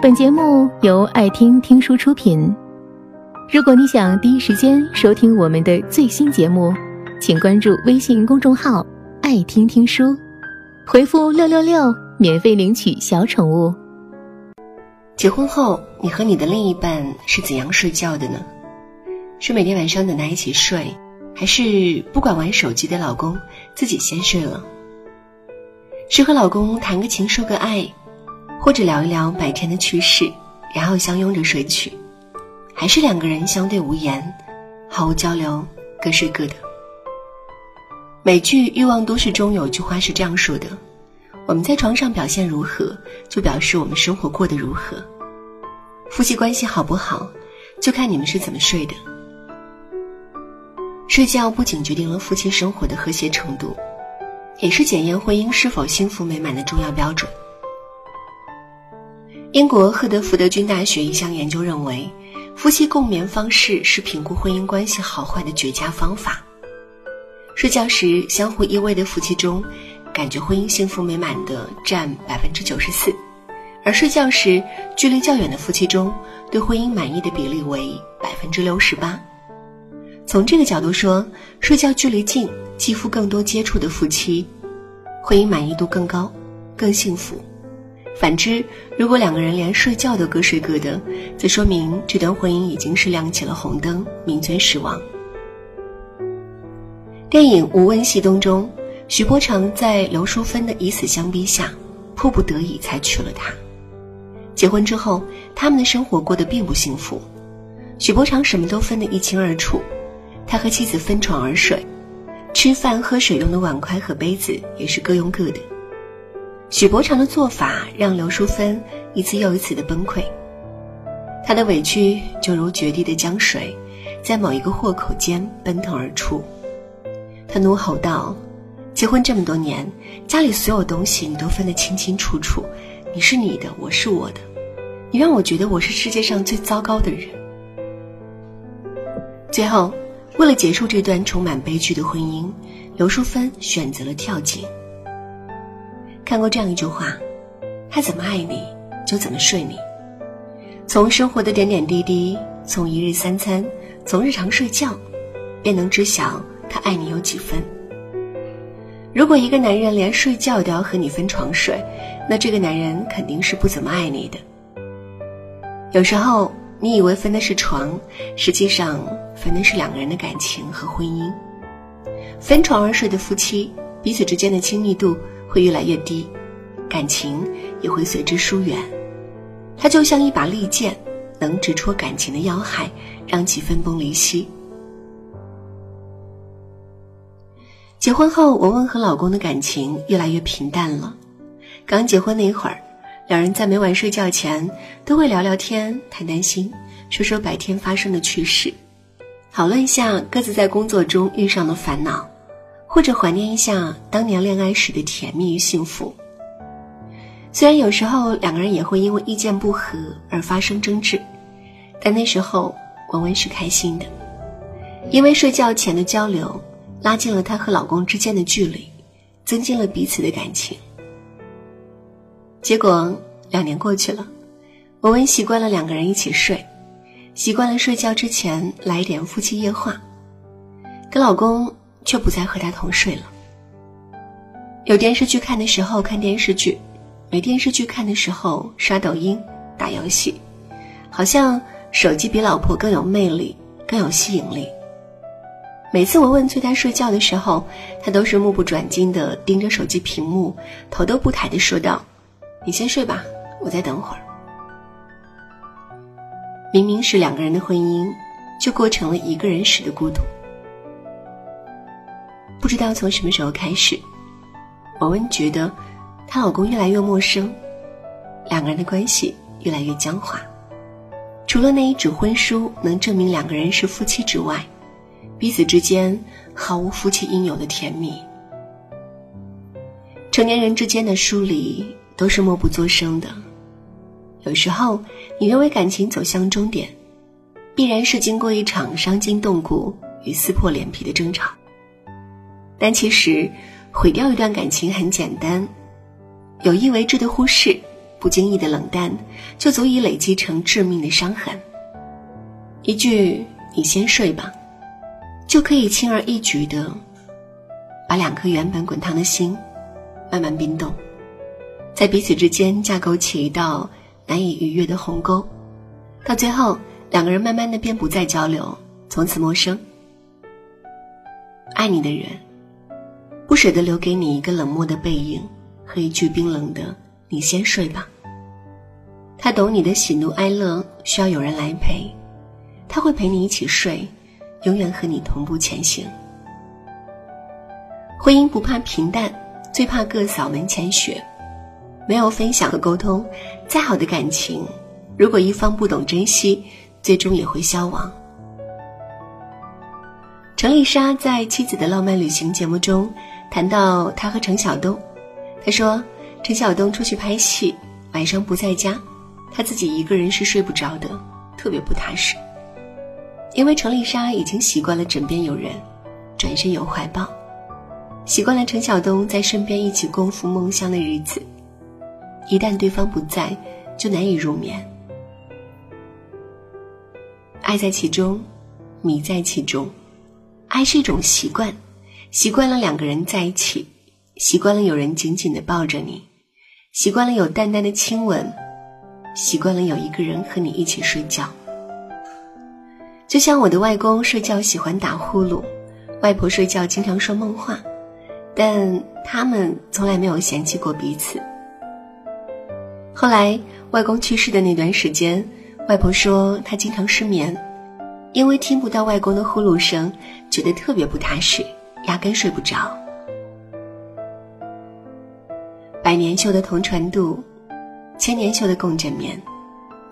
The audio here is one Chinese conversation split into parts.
本节目由爱听听书出品。如果你想第一时间收听我们的最新节目，请关注微信公众号“爱听听书”，回复“六六六”免费领取小宠物。结婚后，你和你的另一半是怎样睡觉的呢？是每天晚上等他一起睡，还是不管玩手机的老公自己先睡了？是和老公谈个情说个爱，或者聊一聊白天的趣事，然后相拥着睡去？还是两个人相对无言，毫无交流，各睡各的？美剧《欲望都市》中有句话是这样说的。我们在床上表现如何，就表示我们生活过得如何。夫妻关系好不好，就看你们是怎么睡的。睡觉不仅决定了夫妻生活的和谐程度，也是检验婚姻是否幸福美满的重要标准。英国赫德福德郡大学一项研究认为，夫妻共眠方式是评估婚姻关系好坏的绝佳方法。睡觉时相互依偎的夫妻中，感觉婚姻幸福美满的占百分之九十四，而睡觉时距离较远的夫妻中，对婚姻满意的比例为百分之六十八。从这个角度说，睡觉距离近、肌肤更多接触的夫妻，婚姻满意度更高，更幸福。反之，如果两个人连睡觉都各睡各的，则说明这段婚姻已经是亮起了红灯，名存实亡。电影《无问西东》中。许伯常在刘淑芬的以死相逼下，迫不得已才娶了她。结婚之后，他们的生活过得并不幸福。许伯常什么都分得一清二楚，他和妻子分床而睡，吃饭喝水用的碗筷和杯子也是各用各的。许伯常的做法让刘淑芬一次又一次的崩溃，她的委屈就如决堤的江水，在某一个豁口间奔腾而出。他怒吼道。结婚这么多年，家里所有东西你都分得清清楚楚，你是你的，我是我的，你让我觉得我是世界上最糟糕的人。最后，为了结束这段充满悲剧的婚姻，刘淑芬选择了跳井。看过这样一句话：“他怎么爱你，就怎么睡你。”从生活的点点滴滴，从一日三餐，从日常睡觉，便能知晓他爱你有几分。如果一个男人连睡觉都要和你分床睡，那这个男人肯定是不怎么爱你的。有时候你以为分的是床，实际上分的是两个人的感情和婚姻。分床而睡的夫妻，彼此之间的亲密度会越来越低，感情也会随之疏远。它就像一把利剑，能直戳感情的要害，让其分崩离析。结婚后，文文和老公的感情越来越平淡了。刚结婚那会儿，两人在每晚睡觉前都会聊聊天、谈谈心，说说白天发生的趣事，讨论一下各自在工作中遇上的烦恼，或者怀念一下当年恋爱时的甜蜜与幸福。虽然有时候两个人也会因为意见不合而发生争执，但那时候文文是开心的，因为睡觉前的交流。拉近了她和老公之间的距离，增进了彼此的感情。结果两年过去了，文文习惯了两个人一起睡，习惯了睡觉之前来一点夫妻夜话，跟老公却不再和他同睡了。有电视剧看的时候看电视剧，没电视剧看的时候刷抖音、打游戏，好像手机比老婆更有魅力，更有吸引力。每次我问催他睡觉的时候，他都是目不转睛地盯着手机屏幕，头都不抬地说道：“你先睡吧，我再等会儿。”明明是两个人的婚姻，却过成了一个人时的孤独。不知道从什么时候开始，王文觉得她老公越来越陌生，两个人的关系越来越僵化。除了那一纸婚书能证明两个人是夫妻之外，彼此之间毫无夫妻应有的甜蜜。成年人之间的疏离都是默不作声的。有时候，你认为感情走向终点，必然是经过一场伤筋动骨与撕破脸皮的争吵。但其实，毁掉一段感情很简单，有意为之的忽视不经意的冷淡，就足以累积成致命的伤痕。一句“你先睡吧”，就可以轻而易举的把两颗原本滚烫的心慢慢冰冻，在彼此之间架构起一道难以逾越的鸿沟，到最后，两个人慢慢的便不再交流，从此陌生。爱你的人，舍得留给你一个冷漠的背影和一句冰冷的。你先睡吧。他懂你的喜怒哀乐，需要有人来陪，他会陪你一起睡，永远和你同步前行。婚姻不怕平淡，最怕各扫门前雪。没有分享和沟通，再好的感情，如果一方不懂珍惜，最终也会消亡。程丽莎在《妻子的浪漫旅行》节目中谈到他和程晓东，他说。陈晓东出去拍戏，晚上不在家，他自己一个人是睡不着的，特别不踏实。因为程丽莎已经习惯了枕边有人，转身有怀抱，习惯了陈晓东在身边一起共赴梦乡的日子。一旦对方不在，就难以入眠。爱在其中，迷在其中，爱是一种习惯，习惯了两个人在一起，习惯了有人紧紧的抱着你。习惯了有淡淡的亲吻，习惯了有一个人和你一起睡觉。就像我的外公睡觉喜欢打呼噜，外婆睡觉经常说梦话，但他们从来没有嫌弃过彼此。后来外公去世的那段时间，外婆说她经常失眠，因为听不到外公的呼噜声，觉得特别不踏实，压根睡不着。百年修的同船渡，千年修的共枕眠。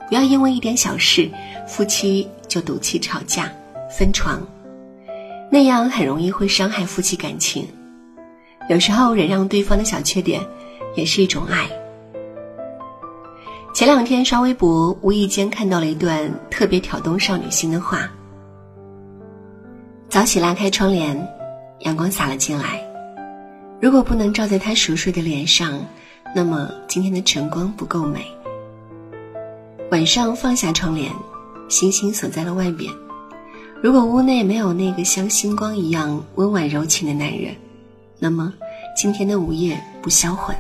不要因为一点小事，夫妻就赌气吵架、分床，那样很容易会伤害夫妻感情。有时候忍让对方的小缺点，也是一种爱。前两天刷微博，无意间看到了一段特别挑动少女心的话：早起拉开窗帘，阳光洒了进来。如果不能照在他熟睡的脸上，那么今天的晨光不够美。晚上放下窗帘，星星锁在了外边。如果屋内没有那个像星光一样温婉柔情的男人，那么今天的午夜不销魂。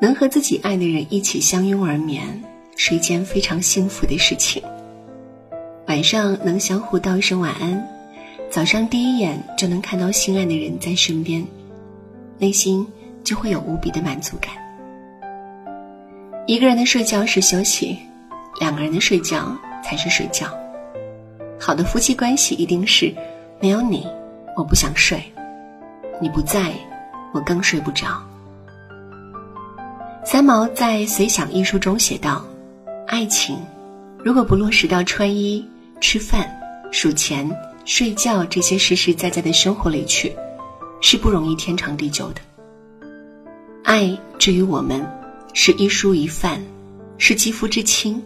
能和自己爱的人一起相拥而眠，是一件非常幸福的事情。晚上能相互道一声晚安。早上第一眼就能看到心爱的人在身边，内心就会有无比的满足感。一个人的睡觉是休息，两个人的睡觉才是睡觉。好的夫妻关系一定是，没有你我不想睡，你不在，我更睡不着。三毛在《随想》一书中写道：“爱情，如果不落实到穿衣、吃饭、数钱。”睡觉这些实实在在的生活里去，是不容易天长地久的。爱至于我们，是一蔬一饭，是肌肤之亲。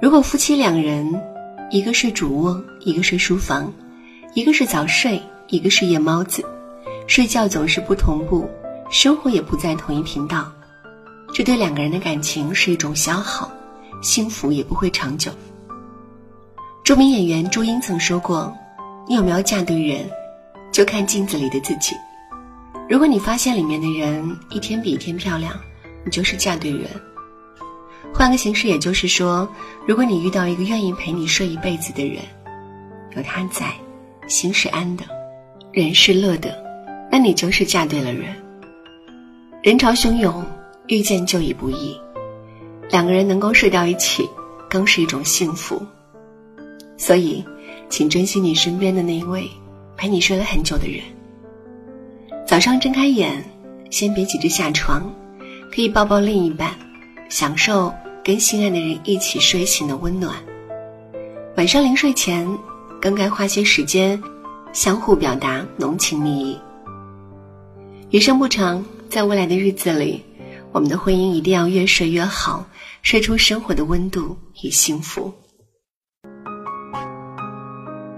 如果夫妻两人，一个睡主卧，一个睡书房，一个是早睡，一个是夜猫子，睡觉总是不同步，生活也不在同一频道，这对两个人的感情是一种消耗，幸福也不会长久。著名演员朱茵曾说过：“你有没有嫁对人，就看镜子里的自己。如果你发现里面的人一天比一天漂亮，你就是嫁对人。换个形式，也就是说，如果你遇到一个愿意陪你睡一辈子的人，有他在，心是安的，人是乐的，那你就是嫁对了人。人潮汹涌，遇见就已不易，两个人能够睡到一起，更是一种幸福。”所以，请珍惜你身边的那一位陪你睡了很久的人。早上睁开眼，先别急着下床，可以抱抱另一半，享受跟心爱的人一起睡醒的温暖。晚上临睡前，更该花些时间，相互表达浓情蜜意。余生不长，在未来的日子里，我们的婚姻一定要越睡越好，睡出生活的温度与幸福。